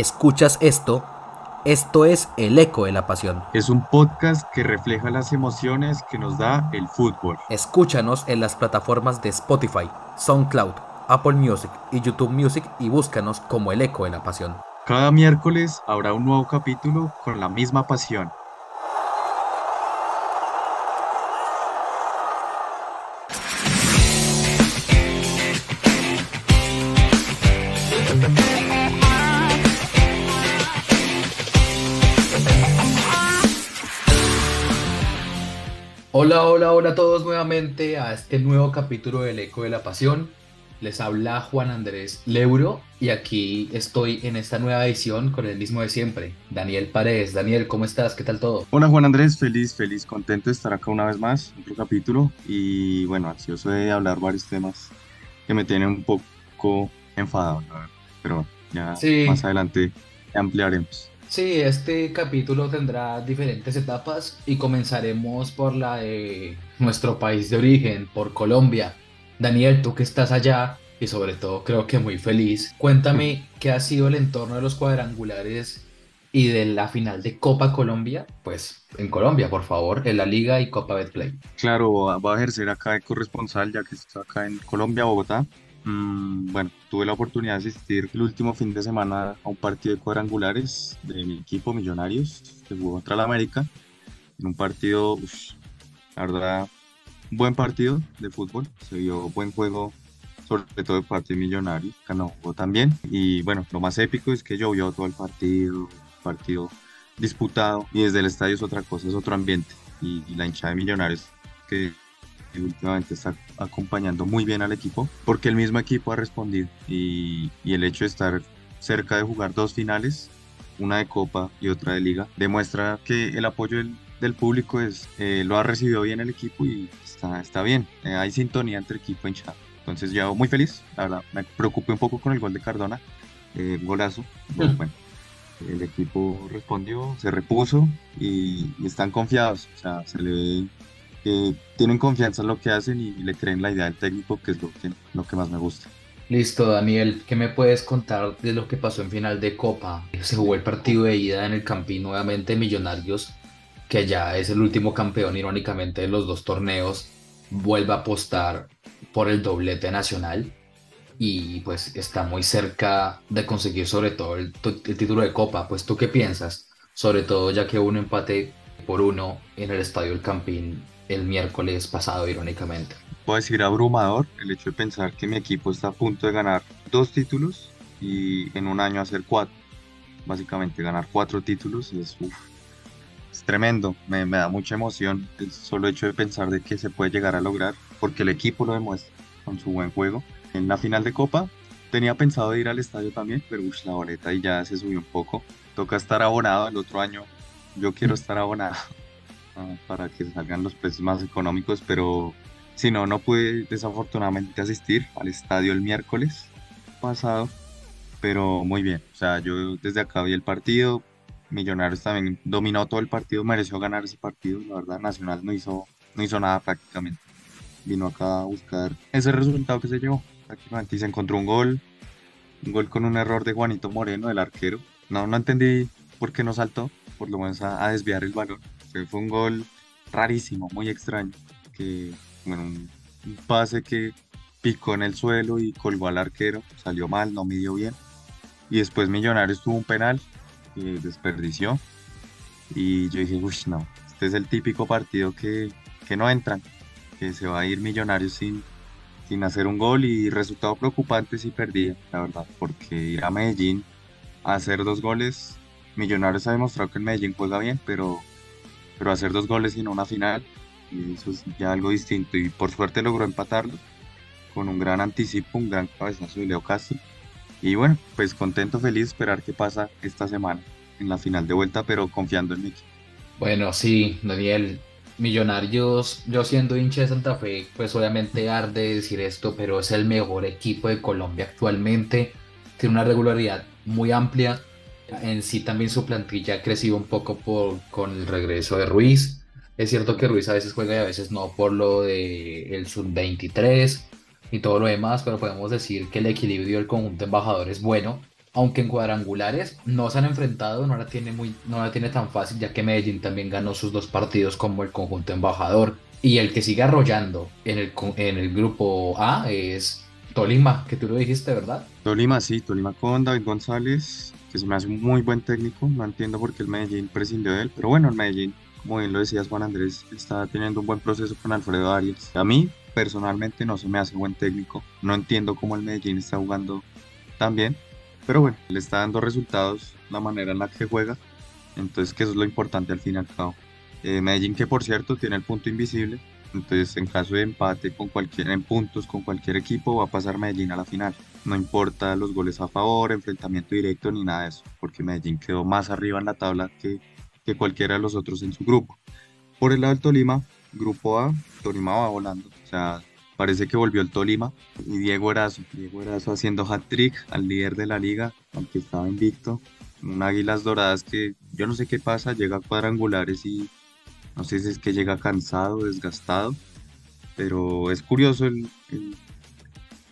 escuchas esto, esto es El Eco de la Pasión. Es un podcast que refleja las emociones que nos da el fútbol. Escúchanos en las plataformas de Spotify, SoundCloud, Apple Music y YouTube Music y búscanos como El Eco de la Pasión. Cada miércoles habrá un nuevo capítulo con la misma pasión. Hola, hola, a todos nuevamente a este nuevo capítulo del Eco de la Pasión. Les habla Juan Andrés Leuro y aquí estoy en esta nueva edición con el mismo de siempre, Daniel Paredes. Daniel, ¿cómo estás? ¿Qué tal todo? Hola Juan Andrés, feliz, feliz, contento de estar acá una vez más, otro capítulo y bueno, ansioso de hablar varios temas que me tienen un poco enfadado, pero ya más adelante ampliaremos. Sí, este capítulo tendrá diferentes etapas y comenzaremos por la de nuestro país de origen, por Colombia. Daniel, tú que estás allá y sobre todo creo que muy feliz, cuéntame qué ha sido el entorno de los cuadrangulares y de la final de Copa Colombia, pues en Colombia, por favor, en la Liga y Copa Betplay. Claro, va a ejercer acá de corresponsal ya que está acá en Colombia, Bogotá. Mm, bueno, tuve la oportunidad de asistir el último fin de semana a un partido de cuadrangulares de mi equipo Millonarios, que jugó contra la América, en un partido, la verdad, buen partido de fútbol, se vio buen juego, sobre todo de parte de Millonarios, ganó también. Y bueno, lo más épico es que llovió todo el partido, partido disputado, y desde el estadio es otra cosa, es otro ambiente. Y, la hinchada de Millonarios que últimamente está acompañando muy bien al equipo, porque el mismo equipo ha respondido y, y el hecho de estar cerca de jugar dos finales, una de Copa y otra de Liga, demuestra que el apoyo del, del público es, eh, lo ha recibido bien el equipo y está, está bien. Eh, hay sintonía entre equipo y hinchada. Entonces, yo muy feliz. La verdad, me preocupé un poco con el gol de Cardona, eh, golazo. Mm. Bueno, el equipo respondió, se repuso y, están confiados. O sea, se le ve que tienen confianza en lo que hacen y, le creen la idea del técnico, que es lo que, lo que más me gusta. Listo, Daniel, ¿qué me puedes contar de lo que pasó en final de Copa? Se jugó el partido de ida en el Campín, nuevamente Millonarios que ya es el último campeón irónicamente de los dos torneos, vuelve a apostar por el doblete nacional y pues está muy cerca de conseguir sobre todo el, título de Copa. Pues tú qué piensas, sobre todo ya que hubo un empate por uno en el Estadio El Campín el miércoles pasado irónicamente. Puedo decir abrumador el hecho de pensar que mi equipo está a punto de ganar dos títulos y en un año hacer cuatro. Básicamente ganar cuatro títulos es es tremendo, me, da mucha emoción el solo hecho de pensar de que se puede llegar a lograr, porque el equipo lo demuestra con su buen juego. En la final de Copa tenía pensado ir al estadio también, pero la boleta y ya se subió un poco. Toca estar abonado el otro año. Yo quiero estar abonado para que salgan los precios más económicos, pero si no, no pude desafortunadamente asistir al estadio el miércoles pasado, pero muy bien. O sea, yo desde acá vi el partido, Millonarios también dominó todo el partido, mereció ganar ese partido. La verdad, Nacional no hizo, no hizo nada prácticamente. Vino acá a buscar ese resultado que se llevó prácticamente y se encontró un gol. Un gol con un error de Juanito Moreno, el arquero. No, no entendí por qué no saltó, por lo menos a, desviar el balón. Fue un gol rarísimo, muy extraño. Que, bueno, un, pase que picó en el suelo y colgó al arquero. Salió mal, no midió bien. Y después Millonarios tuvo un penal desperdició. Y yo dije, uy, no, este es el típico partido que, que no entran, que se va a ir Millonarios sin, sin hacer un gol y resultado preocupante si perdía, la verdad, porque ir a Medellín a hacer dos goles, Millonarios ha demostrado que el Medellín juega bien, pero, pero hacer dos goles en una final, y eso es ya algo distinto y por suerte logró empatarlo con un gran anticipo, un gran cabezazo de Leo Castro y bueno, pues contento, feliz, esperar qué pasa esta semana en la final de vuelta, pero confiando en mi. Bueno, sí, Daniel, Millonarios, yo siendo hincha de Santa Fe, pues obviamente arde decir esto, pero es el mejor equipo de Colombia actualmente. Tiene una regularidad muy amplia. En sí también su plantilla ha crecido un poco por, con el regreso de Ruiz. Es cierto que Ruiz a veces juega y a veces no por lo del el sub-23 y todo lo demás, pero podemos decir que el equilibrio del conjunto embajador es bueno, aunque en cuadrangulares no se han enfrentado, no la tiene, muy, no la tiene tan fácil, ya que Medellín también ganó sus dos partidos como el conjunto embajador. Y el que sigue arrollando en el, en el grupo A es Tolima, que tú lo dijiste, ¿verdad? Tolima, sí, Tolima con David González, que se me hace un muy buen técnico. No entiendo por qué el Medellín prescindió de él, pero bueno, el Medellín, como bien lo decías Juan Andrés, está teniendo un buen proceso con Alfredo Arias. A mí, personalmente, no se me hace buen técnico. No entiendo cómo el Medellín está jugando tan bien, pero bueno, le está dando resultados la manera en la que juega. Entonces, que eso es lo importante al fin y al cabo. Eh, Medellín, que por cierto tiene el punto invisible, entonces en caso de empate con cualquier, en puntos con cualquier equipo va a pasar Medellín a la final. No importa los goles a favor, enfrentamiento directo ni nada de eso, porque Medellín quedó más arriba en la tabla que, que cualquiera de los otros en su grupo. Por el lado del Tolima, grupo A, Tolima va volando. O sea, parece que volvió el Tolima y Diego Erazo. Diego Erazo haciendo hat-trick al líder de la liga, aunque estaba invicto. Un Águilas Doradas que yo no sé qué pasa, llega a cuadrangulares y no sé si es que llega cansado, desgastado, pero es curioso el,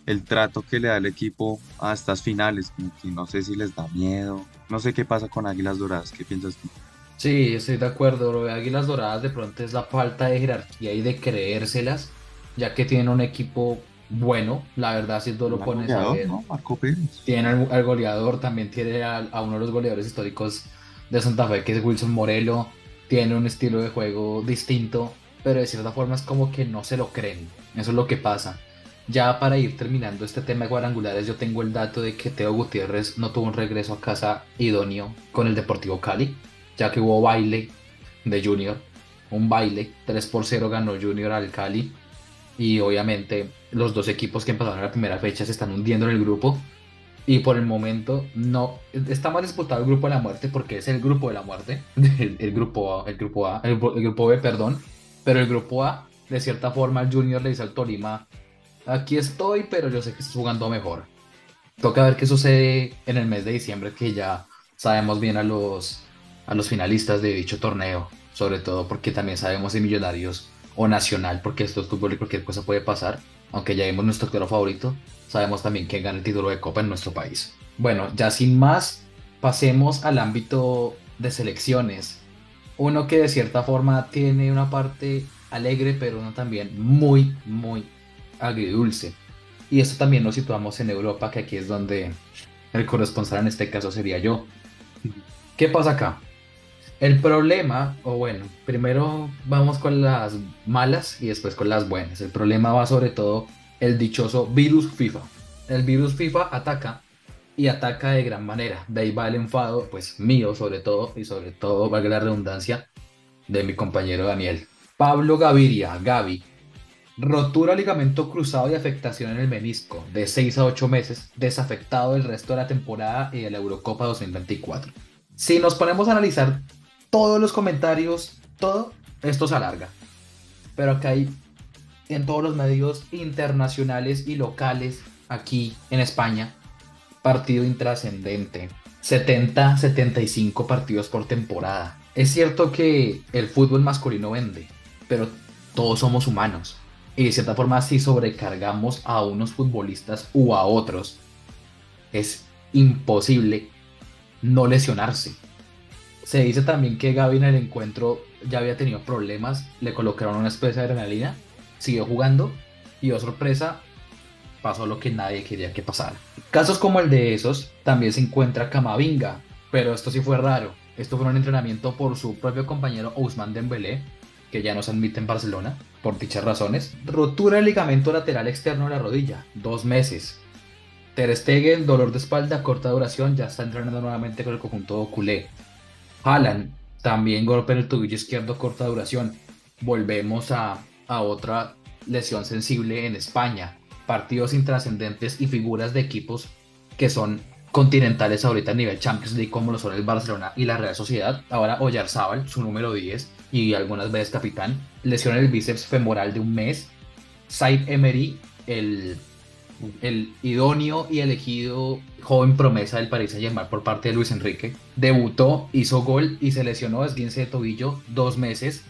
el, trato que le da el equipo a estas finales, no sé si les da miedo, no sé qué pasa con Águilas Doradas, ¿qué piensas tú? Sí, estoy de acuerdo, lo de Águilas Doradas de pronto es la falta de jerarquía y de creérselas, ya que tienen un equipo bueno, la verdad si tú lo pones a ver. Tiene al, goleador, también tiene a, a, uno de los goleadores históricos de Santa Fe, que es Wilson Morelo, tiene un estilo de juego distinto, pero de cierta forma es como que no se lo creen. Eso es lo que pasa. Ya para ir terminando este tema de cuadrangulares, yo tengo el dato de que Teo Gutiérrez no tuvo un regreso a casa idóneo con el Deportivo Cali, ya que hubo baile de Junior, un baile, 3 por 0 ganó Junior al Cali, y obviamente los dos equipos que empezaron la primera fecha se están hundiendo en el grupo y por el momento no está más disputado el grupo de la muerte porque es el grupo de la muerte, el, grupo A, el grupo A, el, grupo B, perdón, pero el grupo A, de cierta forma, el Junior le dice al Tolima, aquí estoy, pero yo sé que estás jugando mejor. Toca ver qué sucede en el mes de diciembre, que ya sabemos bien a los, a los finalistas de dicho torneo, sobre todo porque también sabemos si Millonarios o Nacional, porque esto es fútbol y cualquier cosa puede pasar, aunque ya vimos nuestro actor favorito, sabemos también quién gana el título de Copa en nuestro país. Bueno, ya sin más, pasemos al ámbito de selecciones. Uno que de cierta forma tiene una parte alegre, pero uno también muy, muy agridulce. Y esto también lo situamos en Europa, que aquí es donde el corresponsal en este caso sería yo. ¿Qué pasa acá? El problema, o bueno, primero vamos con las malas y después con las buenas. El problema va sobre todo el dichoso virus FIFA. El virus FIFA ataca y ataca de gran manera. De ahí va el enfado, pues mío sobre todo, y sobre todo, valga la redundancia, de mi compañero Daniel. Pablo Gaviria, Gavi, rotura ligamento cruzado y afectación en el menisco, de 6 a 8 meses, desafectado el resto de la temporada y de la Eurocopa 2024. Si nos ponemos a analizar todos los comentarios, todo, esto se alarga. Pero acá hay en todos los medios internacionales y locales aquí en España. Partido intrascendente. 70, 75 partidos por temporada. Es cierto que el fútbol masculino vende, pero todos somos humanos. Y de cierta forma, si sobrecargamos a unos futbolistas u a otros, es imposible no lesionarse. Se dice también que Gaby en el encuentro ya había tenido problemas, le colocaron una especie de adrenalina siguió jugando y, oh sorpresa, pasó lo que nadie quería que pasara. Casos como el de esos también se encuentra Camavinga, pero esto sí fue raro. Esto fue un entrenamiento por su propio compañero Ousmane Dembélé, que ya no se admite en Barcelona, por dichas razones. Rotura del ligamento lateral externo de la rodilla, dos meses. Ter Stegen, dolor de espalda, corta duración, ya está entrenando nuevamente con el conjunto culé. Haaland, también golpe en el tobillo izquierdo, corta duración. Volvemos a a otra lesión sensible en España, partidos intrascendentes y figuras de equipos que son continentales ahorita a nivel Champions League como lo son el Barcelona y la Real Sociedad. Ahora Oyarzábal, su número 10 y algunas veces capitán, lesión en el bíceps femoral de un mes. Said Emery, el, el idóneo y elegido joven promesa del Paris Saint-Germain por parte de Luis Enrique, debutó, hizo gol y se lesionó esguince de tobillo dos meses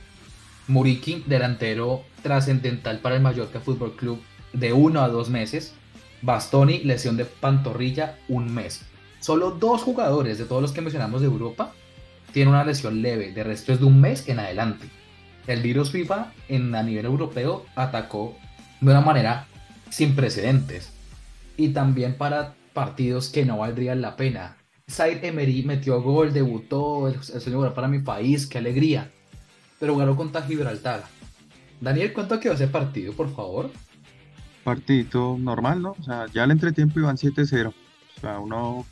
Muriqui, delantero trascendental para el Mallorca Fútbol Club de uno a dos meses. Bastoni, lesión de pantorrilla, un mes. Solo dos jugadores de todos los que mencionamos de Europa tienen una lesión leve, de resto es de un mes en adelante. El virus FIFA en, a nivel europeo atacó de una manera sin precedentes. Y también para partidos que no valdrían la pena. Said Emery metió gol, debutó, el, el sueño para mi país, qué alegría. Pero ganó contra Gibraltar. Daniel, ¿cuánto quedó ese partido, por favor? Partidito normal, ¿no? O sea, ya al entretiempo iban 7-0. O sea, uno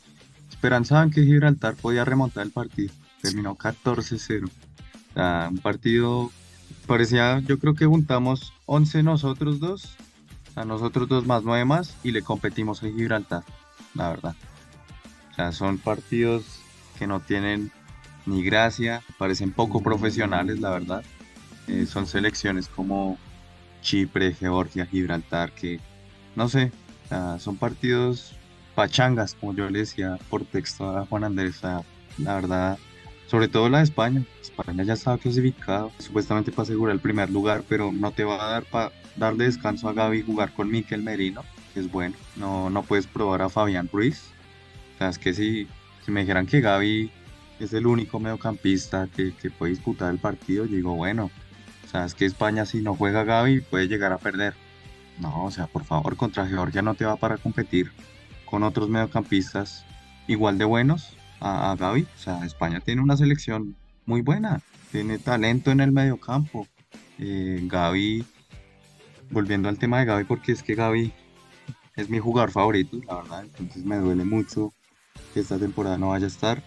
esperanzaban que Gibraltar podía remontar el partido. Terminó 14-0. O sea, un partido parecía, yo creo que juntamos 11 nosotros dos, a nosotros dos más 9 más y le competimos a Gibraltar, la verdad. O sea, son partidos que no tienen ni gracia, parecen poco profesionales, la verdad. Eh, son selecciones como Chipre, Georgia, Gibraltar, que no sé, son partidos pachangas, como yo le decía por texto a Juan Andrés. la verdad, sobre todo la de España. España ya estaba clasificado, supuestamente para asegurar el primer lugar, pero no te va a dar para darle descanso a Gaby y jugar con Miquel Merino, que es bueno. No, no puedes probar a Fabián Ruiz. O sea, es que si, me dijeran que Gaby es el único mediocampista que, que puede disputar el partido, yo digo, bueno, o sea, es que España si no juega Gaby puede llegar a perder. No, o sea, por favor, contra Georgia no te va para competir con otros mediocampistas igual de buenos a, a Gaby. O sea, España tiene una selección muy buena, tiene talento en el mediocampo. Eh, Gaby, volviendo al tema de Gaby, porque es que Gaby es mi jugador favorito, la verdad, entonces me duele mucho que esta temporada no vaya a estar,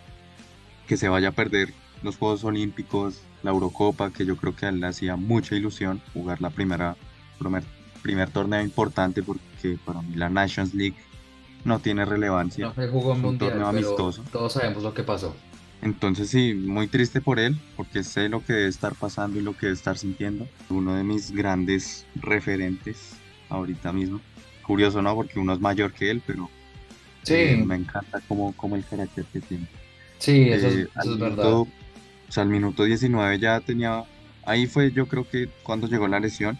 que se vaya a perder los Juegos Olímpicos, la Eurocopa, que yo creo que a él le hacía mucha ilusión jugar la primera, primer, primer torneo importante porque para mí la Nations League no tiene relevancia. No se jugó en un torneo amistoso. Todos sabemos lo que pasó. Entonces sí, muy triste por él, porque sé lo que debe estar pasando y lo que debe estar sintiendo. Uno de mis grandes referentes ahorita mismo. Curioso, ¿no? Porque uno es mayor que él, pero sí. Eh, me encanta como, como el carácter que tiene. Sí, eso, es, eh, eso es verdad. O sea, al minuto 19 ya tenía, ahí fue yo creo que cuando llegó la lesión,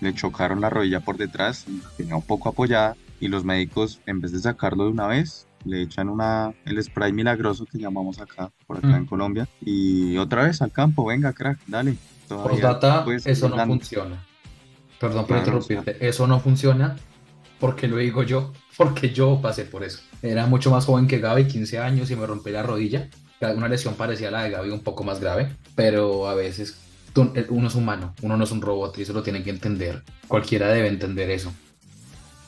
le chocaron la rodilla por detrás, tenía un poco apoyada y los médicos en vez de sacarlo de una vez, le echan una, el spray milagroso que llamamos acá, por acá en mm. Colombia, y otra vez al campo, venga crack, dale. Por data, eso no funciona. Perdón por interrumpirte, eso no funciona porque lo digo yo, porque yo pasé por eso. Era mucho más joven que Gaby, 15 años y me rompí la rodilla una lesión parecía a la de Gaby, un poco más grave, pero a veces eh, uno es humano, uno no es un robot y eso lo tiene que entender. Cualquiera debe entender eso.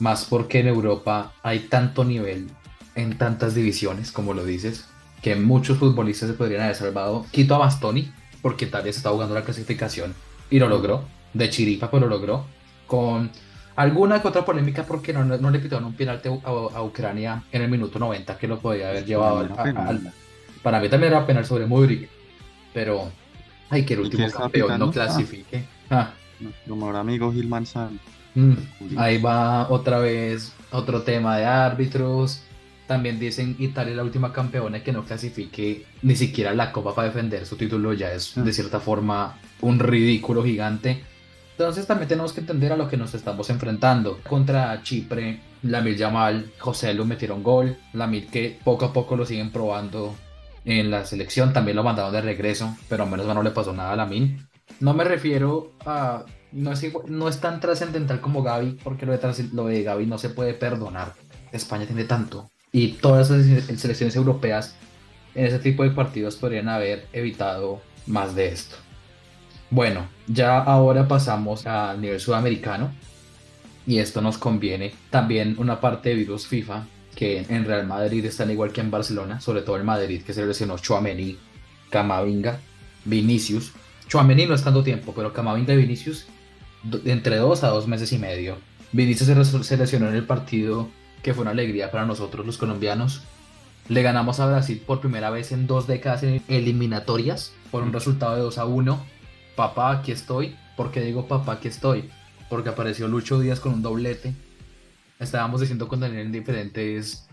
Más porque en Europa hay tanto nivel en tantas divisiones, como lo dices, que muchos futbolistas se podrían haber salvado. Quito a Bastoni, porque tal vez está jugando la clasificación y lo logró. De chiripa, pero lo logró. Con alguna que otra polémica porque no, no le pitaron un penalti a, Ucrania en el minuto 90 que lo podía haber llevado al, para mí también era penal sobre Mudrik, pero ay, que el último campeón no clasifique. Ah. Nuestro mejor amigo Gil Manzano. Mm, ahí va otra vez otro tema de árbitros. También dicen Italia la última campeona que no clasifique ni siquiera la copa para defender su título ya es de cierta forma un ridículo gigante. Entonces también tenemos que entender a lo que nos estamos enfrentando. Contra Chipre, Lamil Yamal, José lo metieron gol. Lamil que poco a poco lo siguen probando en la selección, también lo mandaron de regreso, pero a menos no le pasó nada a Lamin. No me refiero a. No es, no es tan trascendental como Gaby, porque lo de, lo de Gaby no se puede perdonar. España tiene tanto. Y todas las selecciones europeas en ese tipo de partidos podrían haber evitado más de esto. Bueno, ya ahora pasamos al nivel sudamericano. Y esto nos conviene. También una parte de virus FIFA que en Real Madrid están igual que en Barcelona, sobre todo en Madrid, que se lesionó Chouameni, Camavinga, Vinicius. Chouameni no es tanto tiempo, pero Camavinga y Vinicius entre dos a dos meses y medio. Vinicius se lesionó en el partido que fue una alegría para nosotros los colombianos. Le ganamos a Brasil por primera vez en dos décadas en eliminatorias por un resultado de 2 a 1. Papá, aquí estoy. ¿Por qué digo papá, aquí estoy? Porque apareció Lucho Díaz con un doblete estábamos diciendo con Daniel en diferentes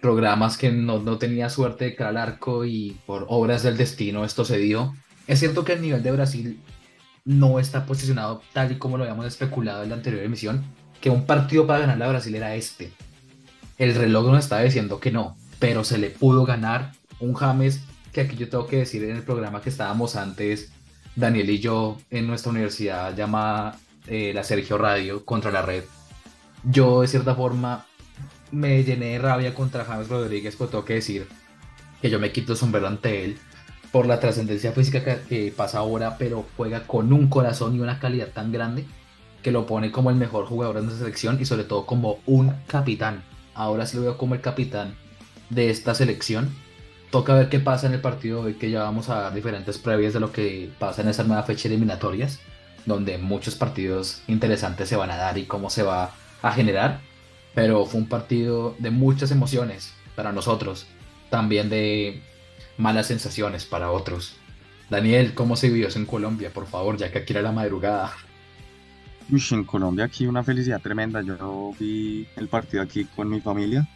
programas que no, no tenía suerte de caer al arco y por obras del destino esto se dio. Es cierto que el nivel de Brasil no está posicionado tal y como lo habíamos especulado en la anterior emisión, que un partido para ganar a Brasil era este. El reloj nos estaba diciendo que no, pero se le pudo ganar un James que aquí yo tengo que decir en el programa que estábamos antes, Daniel y yo en nuestra universidad llamada eh, la Sergio Radio contra la red. Yo de cierta forma me llené de rabia contra James Rodríguez, pero tengo que decir que yo me quito el sombrero ante él por la trascendencia física que, pasa ahora, pero juega con un corazón y una calidad tan grande que lo pone como el mejor jugador de nuestra selección y sobre todo como un capitán. Ahora sí lo veo como el capitán de esta selección. Toca ver qué pasa en el partido hoy, que ya vamos a dar diferentes previas de lo que pasa en esa nueva fecha de eliminatorias, donde muchos partidos interesantes se van a dar y cómo se va a generar. Pero fue un partido de muchas emociones para nosotros, también de malas sensaciones para otros. Daniel, ¿cómo se vivió eso en Colombia? Por favor, ya que aquí era la madrugada. En Colombia aquí una felicidad tremenda. Yo vi el partido aquí con mi familia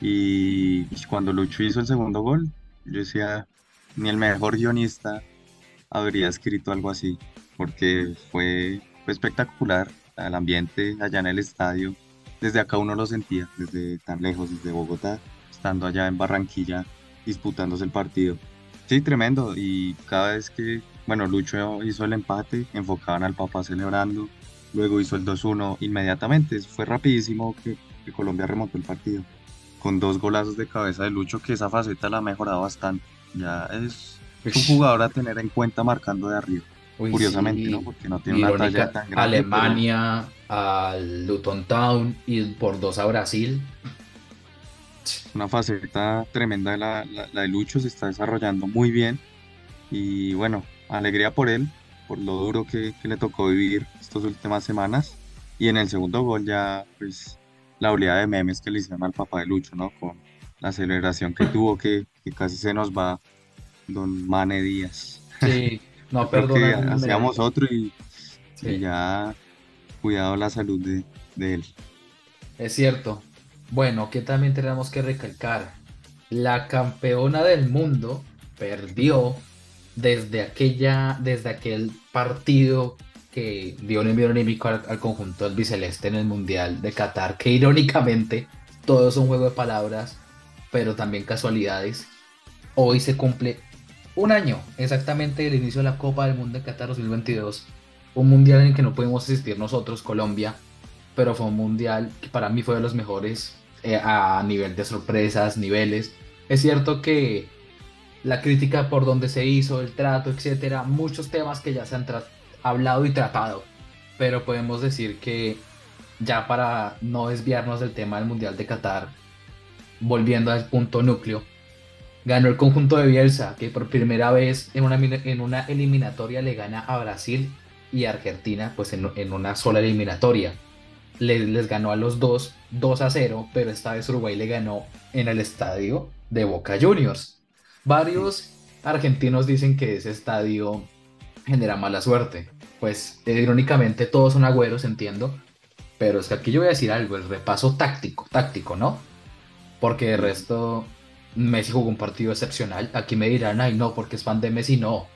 y cuando Lucho hizo el segundo gol, yo decía, ni el mejor guionista habría escrito algo así, porque fue espectacular el ambiente allá en el estadio. Desde acá uno lo sentía, desde tan lejos, desde Bogotá, estando allá en Barranquilla disputándose el partido. Sí, tremendo. Y cada vez que, bueno, Lucho hizo el empate, enfocaban al papá celebrando, luego hizo el 2-1 inmediatamente. Fue rapidísimo que, Colombia remontó el partido. Con dos golazos de cabeza de Lucho, que esa faceta la ha mejorado bastante. Ya es un jugador a tener en cuenta marcando de arriba. Curiosamente, ¿no? Porque no tiene una talla tan grande. Alemania, al Luton Town y por dos a Brasil una faceta tremenda de la, de Lucho, se está desarrollando muy bien y bueno, alegría por él, por lo duro que, le tocó vivir estas últimas semanas y en el segundo gol ya pues la oleada de memes que le hicieron al papá de Lucho, ¿no? Con la celebración que tuvo que, casi se nos va Don Mane Díaz. Sí, no, perdón. Hacíamos otro y, ya cuidado la salud de, de él. Es cierto, bueno, que también tenemos que recalcar, la campeona del mundo perdió desde aquella, desde aquel partido que dio un envío anímico al, conjunto del biceleste en el Mundial de Qatar, que irónicamente todo es un juego de palabras, pero también casualidades. Hoy se cumple un año exactamente del inicio de la Copa del Mundo de Qatar 2022, un mundial en el que no pudimos asistir nosotros, Colombia, pero fue un mundial que para mí fue de los mejores eh, a nivel de sorpresas, niveles. Es cierto que la crítica por donde se hizo, el trato, etcétera, muchos temas que ya se han hablado y tratado, pero podemos decir que ya para no desviarnos del tema del Mundial de Qatar, volviendo al punto núcleo, ganó el conjunto de Bielsa, que por primera vez en una, en una eliminatoria le gana a Brasil y Argentina, pues en, en una sola eliminatoria les, ganó a los dos 2 a 0, pero esta vez Uruguay le ganó en el estadio de Boca Juniors. Varios argentinos dicen que ese estadio genera mala suerte. Pues irónicamente todos son agüeros, entiendo. Pero es que aquí yo voy a decir algo, el repaso táctico, táctico, ¿no? Porque de resto Messi jugó un partido excepcional. Aquí me dirán, ay no, porque es fan de Messi, no.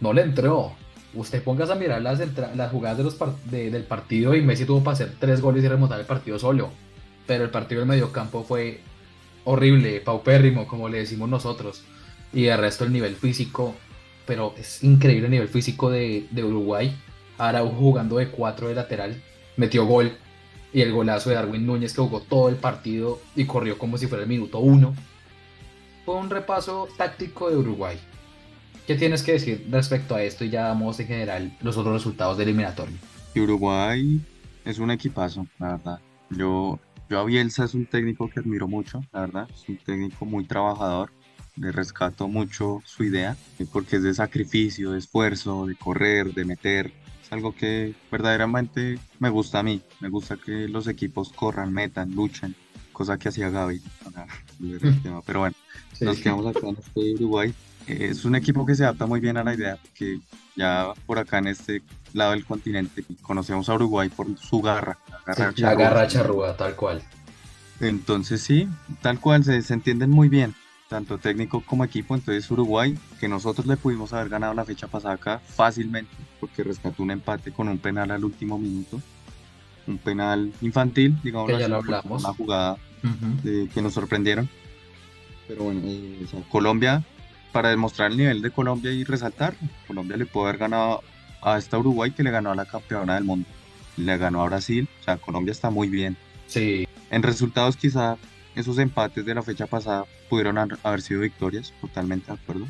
No le entró usted pongas a mirar las, las jugadas de del partido y Messi tuvo para hacer tres goles y remontar el partido solo. Pero el partido del mediocampo fue horrible, paupérrimo, como le decimos nosotros. Y de resto el nivel físico, pero es increíble el nivel físico de, Uruguay. Ahora jugando de cuatro de lateral, metió gol. Y el golazo de Darwin Núñez que jugó todo el partido y corrió como si fuera el minuto uno. Fue un repaso táctico de Uruguay. ¿Qué tienes que decir respecto a esto y ya damos en general los otros resultados del eliminatorio? Uruguay es un equipazo, la verdad. Yo, yo a Bielsa es un técnico que admiro mucho, la verdad. Es un técnico muy trabajador. Le rescato mucho su idea, porque es de sacrificio, de esfuerzo, de correr, de meter. Es algo que verdaderamente me gusta a mí. Me gusta que los equipos corran, metan, luchen, cosa que hacía Gaby. Pero bueno, nos quedamos acá en este Uruguay es un equipo que se adapta muy bien a la idea, que ya por acá en este lado del continente conocemos a Uruguay por su garra. La garra, charrúa, tal cual. Entonces sí, tal cual, se, se entienden muy bien, tanto técnico como equipo. Entonces Uruguay, que nosotros le pudimos haber ganado la fecha pasada acá fácilmente, porque rescató un empate con un penal al último minuto. Un penal infantil, digamos, ya lo hablamos. una jugada que nos sorprendieron Pero bueno, eh, o sea, Colombia, para demostrar el nivel de Colombia y resaltar, Colombia le puede haber ganado a esta Uruguay que le ganó a la campeona del mundo. Le ganó a Brasil, o sea, Colombia está muy bien. Sí, En resultados quizá esos empates de la fecha pasada pudieron haber sido victorias, totalmente de acuerdo.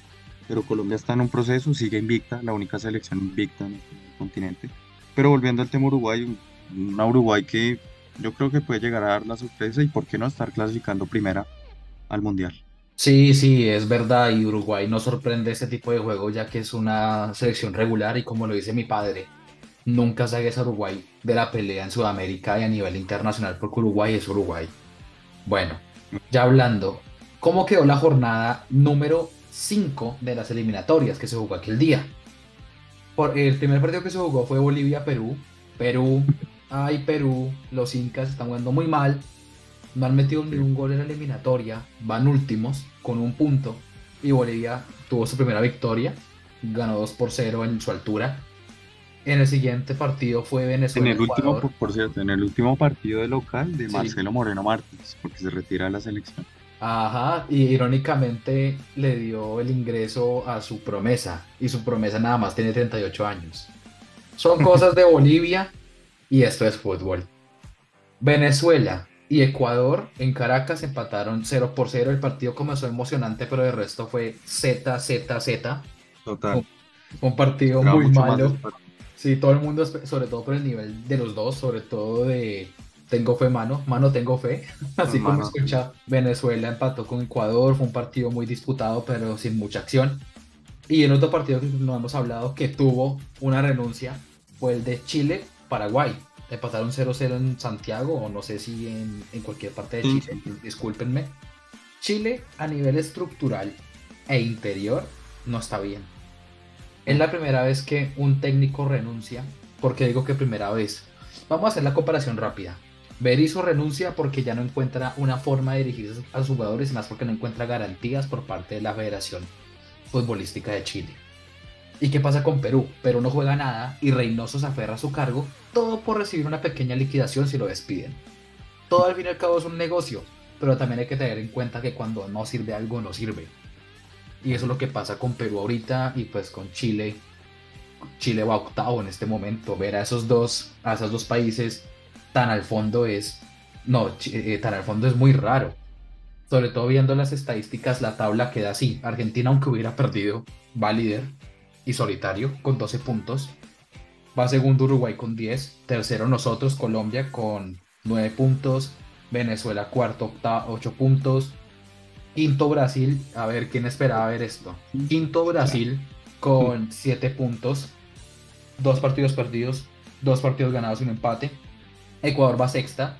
Pero Colombia está en un proceso, sigue invicta, la única selección invicta en el continente. Pero volviendo al tema Uruguay, un- una Uruguay que yo creo que puede llegar a dar la sorpresa y por qué no estar clasificando primera al Mundial. Sí, sí, es verdad. Y Uruguay no sorprende ese tipo de juego ya que es una selección regular y como lo dice mi padre, nunca saques a Uruguay de la pelea en Sudamérica y a nivel internacional porque Uruguay es Uruguay. Bueno, ya hablando, ¿cómo quedó la jornada número 5 de las eliminatorias que se jugó aquel día? Por, el primer partido que se jugó fue Bolivia-Perú. Perú, ay Perú, los incas están jugando muy mal. No han metido ni un gol en la eliminatoria. Van últimos con un punto. Y Bolivia tuvo su primera victoria. Ganó 2 por 0 en su altura. En el siguiente partido fue En el último, por, por cierto, en el último partido de local de Sí. Marcelo Moreno Martins, porque se retira de la selección. Ajá, y irónicamente le dio el ingreso a su promesa. Y su promesa nada más tiene 38 años. Son cosas de Bolivia y esto es fútbol. Venezuela y Ecuador en Caracas empataron 0 por 0. El partido comenzó emocionante, pero de resto fue Z, Z, Z. Total. Un partido Esperaba muy malo. Sí, todo el mundo, sobre todo por el nivel de los dos, sobre todo de tengo fe, mano, mano, tengo fe. Así como Mano. escucha, Venezuela empató con Ecuador, fue un partido muy disputado, pero sin mucha acción. Y el otro partido que no hemos hablado que tuvo una renuncia fue el de Chile-Paraguay. Empataron 0-0 en Santiago, o no sé si en, en cualquier parte de Sí, Chile, discúlpenme. Chile a nivel estructural e interior no está bien. Es la primera vez que un técnico renuncia. porque digo que primera vez? Vamos a hacer la comparación rápida. Berizzo renuncia porque ya no encuentra una forma de dirigirse a sus jugadores, y más porque no encuentra garantías por parte de la Federación Futbolística de Chile. ¿Y qué pasa con Perú? Perú no juega nada y Reynoso se aferra a su cargo, todo por recibir una pequeña liquidación si lo despiden. Todo al fin y al cabo es un negocio, pero también hay que tener en cuenta que cuando no sirve algo, no sirve. Y eso es lo que pasa con Perú ahorita y pues con Chile. Chile va octavo en este momento. Ver a esos dos, a esos dos países tan al fondo es. No, Chi- eh, tan al fondo es muy raro. Sobre todo viendo las estadísticas, la tabla queda así. Argentina, aunque hubiera perdido, va líder y solitario con 12 puntos. Va segundo Uruguay con 10. Tercero nosotros, Colombia con 9 puntos. Venezuela cuarto, octavo, 8 puntos. Quinto Brasil, a ver quién esperaba ver esto. Quinto Brasil con 7 puntos. Dos partidos perdidos, dos partidos ganados y un empate. Ecuador va sexta,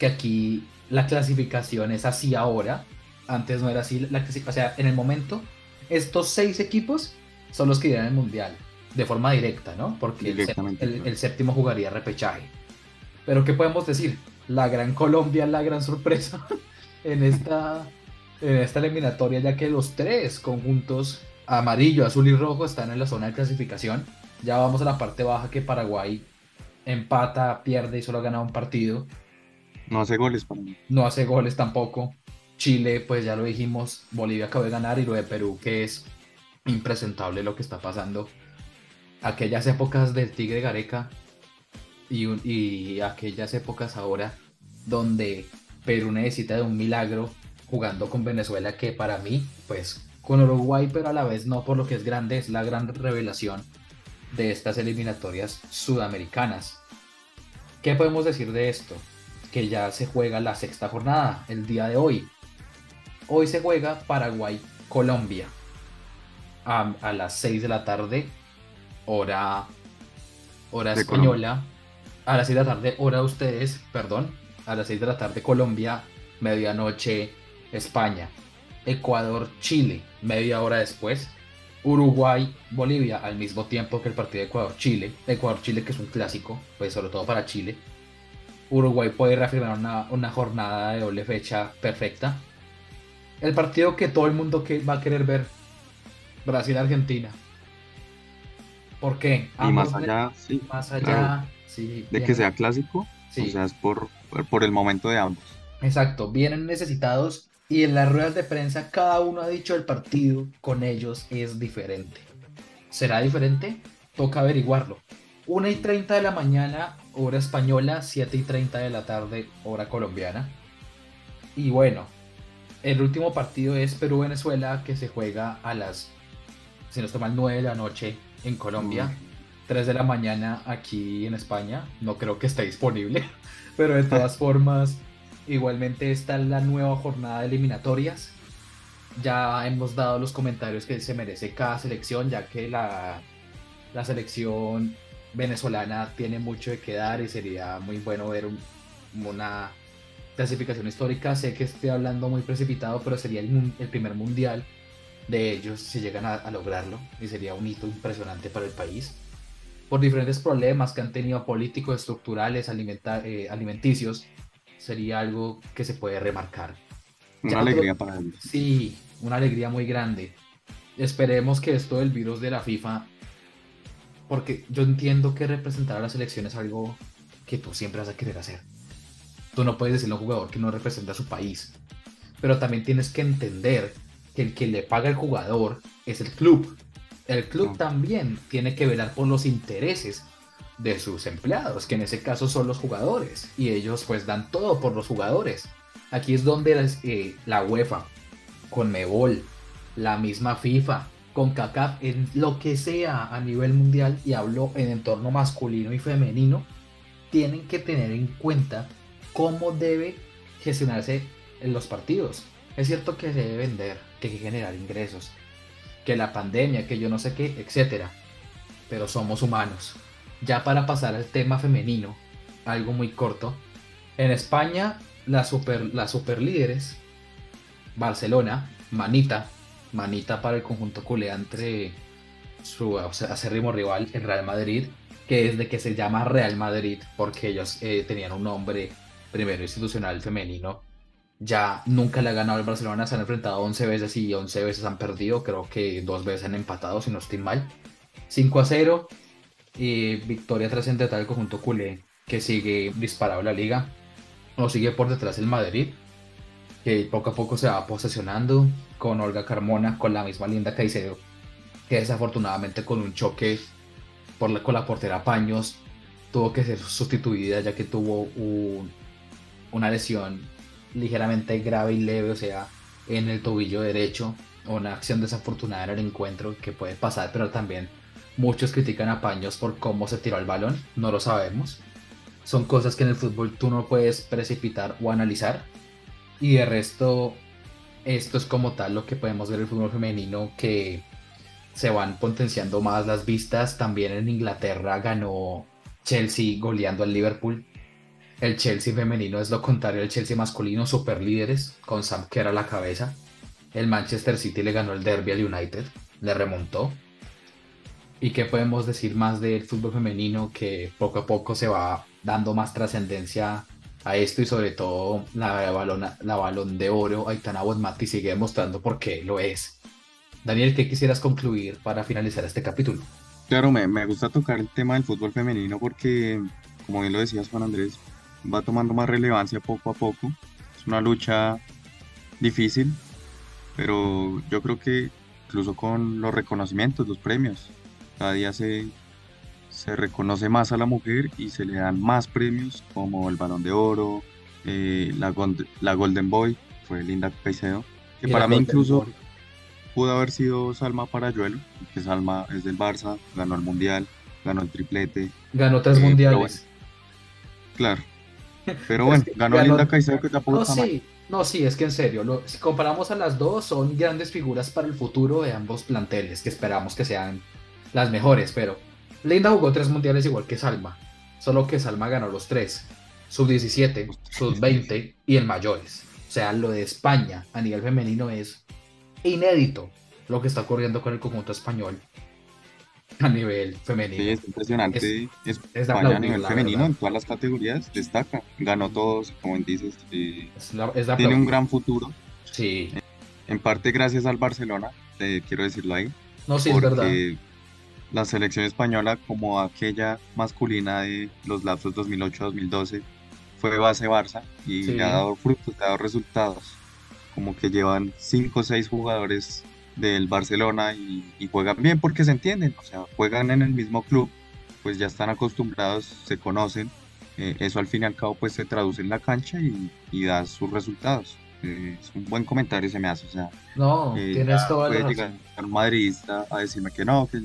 que aquí la clasificación es así ahora. Antes no era así. La clasi- o sea, en el momento, estos seis equipos son los que irán al mundial de forma directa, ¿no? Porque el, séptimo jugaría repechaje. Pero ¿qué podemos decir? La gran Colombia, la gran sorpresa en esta, en esta eliminatoria, ya que los tres conjuntos, amarillo, azul y rojo, están en la zona de clasificación. Ya vamos a la parte baja que Paraguay empata, pierde y solo ha ganado un partido. No hace goles para mí. No hace goles tampoco. Chile, pues ya lo dijimos, Bolivia acabó de ganar y lo de Perú, que es impresentable lo que está pasando. Aquellas épocas del Tigre Gareca y, y aquellas épocas ahora donde Perú necesita de un milagro jugando con Venezuela, que para mí, pues con Uruguay, pero a la vez no por lo que es grande, es la gran revelación de estas eliminatorias sudamericanas. ¿Qué podemos decir de esto? Que ya se juega la sexta jornada, el día de hoy. Hoy se juega Paraguay-Colombia a, a las 6 de la tarde, hora, hora De española. A las 6 de la tarde, hora de ustedes, perdón. A las 6 de la tarde, Colombia, medianoche, España. Ecuador-Chile, media hora después. Uruguay-Bolivia, al mismo tiempo que el partido de Ecuador-Chile. Ecuador-Chile, que es un clásico, pues sobre todo para Chile. Uruguay puede reafirmar una, una jornada de doble fecha perfecta. El partido que todo el mundo que va a querer ver, Brasil-Argentina. ¿Por qué? Y más allá, sí, más allá, claro, sí, de que sea clásico, Sí. o sea, es por, por el momento de ambos. Exacto, vienen necesitados Y en las ruedas de prensa cada uno ha dicho el partido con ellos es diferente. ¿Será diferente? Toca averiguarlo. 1 y 30 de la mañana, hora española, 7 y 30 de la tarde, hora colombiana. Y bueno, el último partido es Perú-Venezuela que se juega a las, si no estoy mal, 9 de la noche en Colombia, 3 de la mañana aquí en España. No creo que esté disponible, pero de todas formas, igualmente está la nueva jornada de eliminatorias. Ya hemos dado los comentarios que se merece cada selección, ya que la, la selección venezolana tiene mucho de quedar y sería muy bueno ver una clasificación histórica. Sé que estoy hablando muy precipitado, pero sería el, el primer mundial de ellos si llegan a, lograrlo y sería un hito impresionante para el país. Por diferentes problemas que han tenido políticos, estructurales, eh, alimenticios, sería algo que se puede remarcar. Una alegría para ellos. Sí, una alegría muy grande. Esperemos que esto del virus de la FIFA, porque yo entiendo que representar a la selección es algo que tú siempre vas a querer hacer Tú no puedes decirle a un jugador que no representa a su país. Pero también tienes que entender que el que le paga al jugador es el club. El club también tiene que velar por los intereses de sus empleados, que en ese caso son los jugadores. Y ellos pues dan todo por los jugadores. Aquí es donde eh, la UEFA, con Mebol, la misma FIFA, con CACAF, en lo que sea a nivel mundial, y hablo en entorno masculino y femenino, tienen que tener en cuenta cómo debe gestionarse en los partidos. Es cierto que se debe vender, que hay que generar ingresos, que la pandemia, que yo no sé qué, etcétera. Pero somos humanos. Ya para pasar al tema femenino, algo muy corto. En España, las super, líderes, Barcelona, manita, manita para el conjunto culé entre su acérrimo rival, el Real Madrid, que es de que se llama Real Madrid, porque ellos eh, tenían un nombre primero institucional femenino. Ya nunca le ha ganado el Barcelona, se han enfrentado 11 veces y 11 veces han perdido, creo que dos veces han empatado, si no estoy mal. 5 a 0, y victoria trascendental del conjunto culé, que sigue disparado en la liga. O sigue por detrás el Madrid, que poco a poco se va posesionando con Olga Carmona, con la misma linda Caicedo, que desafortunadamente con un choque por la, con la portera Paños tuvo que ser sustituida ya que tuvo un, una lesión ligeramente grave y leve, o sea, en el tobillo derecho, una acción desafortunada en el encuentro que puede pasar, pero también muchos critican a Paños por cómo se tiró el balón, no lo sabemos. Son cosas que en el fútbol tú no puedes precipitar o analizar. Y de resto, esto es como tal lo que podemos ver en el fútbol femenino que se van potenciando más las vistas. También en Inglaterra ganó Chelsea goleando al Liverpool el Chelsea femenino es lo contrario al Chelsea masculino, super líderes, con Sam Kerr a la cabeza. El Manchester City le ganó el derby al United, le remontó. ¿Y qué podemos decir más del fútbol femenino que poco a poco se va dando más trascendencia a esto y sobre todo la balón, la balón de oro Aitana Bonmati sigue demostrando por qué lo es. Daniel, ¿qué quisieras concluir para finalizar este capítulo? Claro, me, me gusta tocar el tema del fútbol femenino porque, como bien lo decías Juan Andrés, va tomando más relevancia poco a poco. Es una lucha difícil, pero yo creo que incluso con los reconocimientos, los premios, cada día se, se reconoce más a la mujer y se le dan más premios como el Balón de Oro, eh, la, la Golden Boy, fue Linda Caicedo, que para mí incluso pudo haber sido Salma Parayuelo, que Salma es del Barça, ganó el Mundial, ganó el triplete. Ganó tres eh, mundiales. claro, pero bueno, ganó, Linda Caicedo que tampoco no, sí, No, sí, es que en serio, si comparamos a las dos, son grandes figuras para el futuro de ambos planteles, que esperamos que sean las mejores, pero Linda jugó tres mundiales igual que Salma, solo que Salma ganó los tres, sub 17, sub 20 y en mayores. O sea, lo de España a nivel femenino es inédito lo que está ocurriendo con el conjunto español a nivel femenino. Sí, es impresionante. Es, España a nivel femenino en todas las categorías destaca. Ganó todos, como dices. tiene un gran futuro. Sí. En parte gracias al Barcelona, quiero decirlo ahí. No, sí, es verdad. La selección española, como aquella masculina de los lapsos 2008-2012, fue base Barça y le ha dado frutos, le ha dado resultados como que llevan cinco o seis jugadores del Barcelona y, juegan bien porque se entienden, o sea, juegan en el mismo club, pues ya están acostumbrados, se conocen, eh, eso al fin y al cabo pues se traduce en la cancha y, da sus resultados. Eh, es un buen comentario se me hace, o sea, no, tienes toda la razón. un madridista a decirme que no, que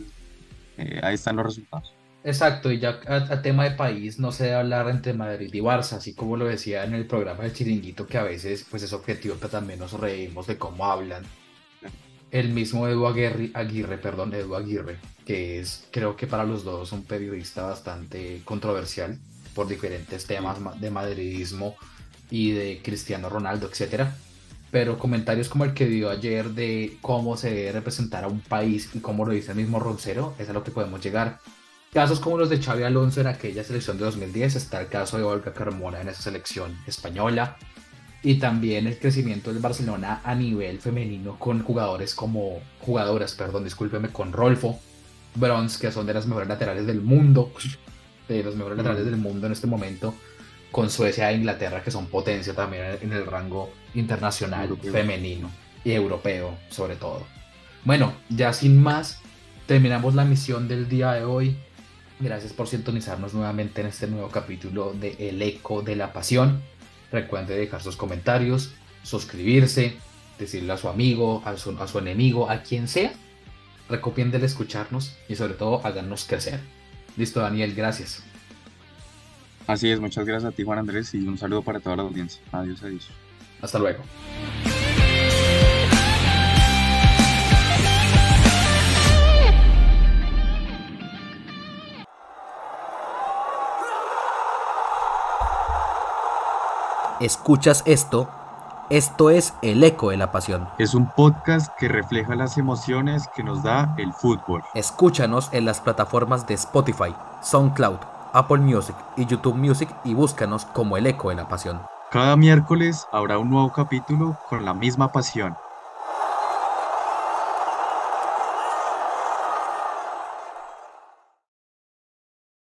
ahí están los resultados. Exacto, y ya a, tema de país no se debe hablar entre Madrid y Barça, así como lo decía en el programa del Chiringuito, que a veces pues es objetivo, pero también nos reímos de cómo hablan. El mismo Edu Aguirre, Aguirre, perdón, Edu Aguirre, que es creo que para los dos un periodista bastante controversial por diferentes temas de madridismo y de Cristiano Ronaldo, etcétera. Pero comentarios como el que dio ayer de cómo se debe representar a un país y cómo lo dice el mismo Roncero, es a lo que podemos llegar Casos como los de Xavi Alonso en aquella selección de 2010, está el caso de Olga Carmona en esa selección española, y también el crecimiento del Barcelona a nivel femenino con jugadores como, jugadoras, perdón, discúlpeme, con Rolfo, Bronze, que son de las mejores laterales del mundo, de los mejores laterales del mundo en este momento, con Suecia e Inglaterra, que son potencia también en el rango internacional femenino y europeo sobre todo. Bueno, ya sin más, terminamos la misión del día de hoy. Gracias por sintonizarnos nuevamente en este nuevo capítulo de El Eco de la Pasión. Recuerde dejar sus comentarios, suscribirse, decirle a su amigo, a su, a su enemigo, a quien sea. Recomiéndele escucharnos y sobre todo háganos crecer. Listo, Daniel, gracias. Así es, muchas gracias a ti, Juan Andrés, y un saludo para toda la audiencia. Adiós, adiós. Hasta luego. Escuchas esto, esto es El Eco de la Pasión. Es un podcast que refleja las emociones que nos da el fútbol. Escúchanos en las plataformas de Spotify, SoundCloud, Apple Music y YouTube Music y búscanos como El Eco de la Pasión. Cada miércoles habrá un nuevo capítulo con la misma pasión.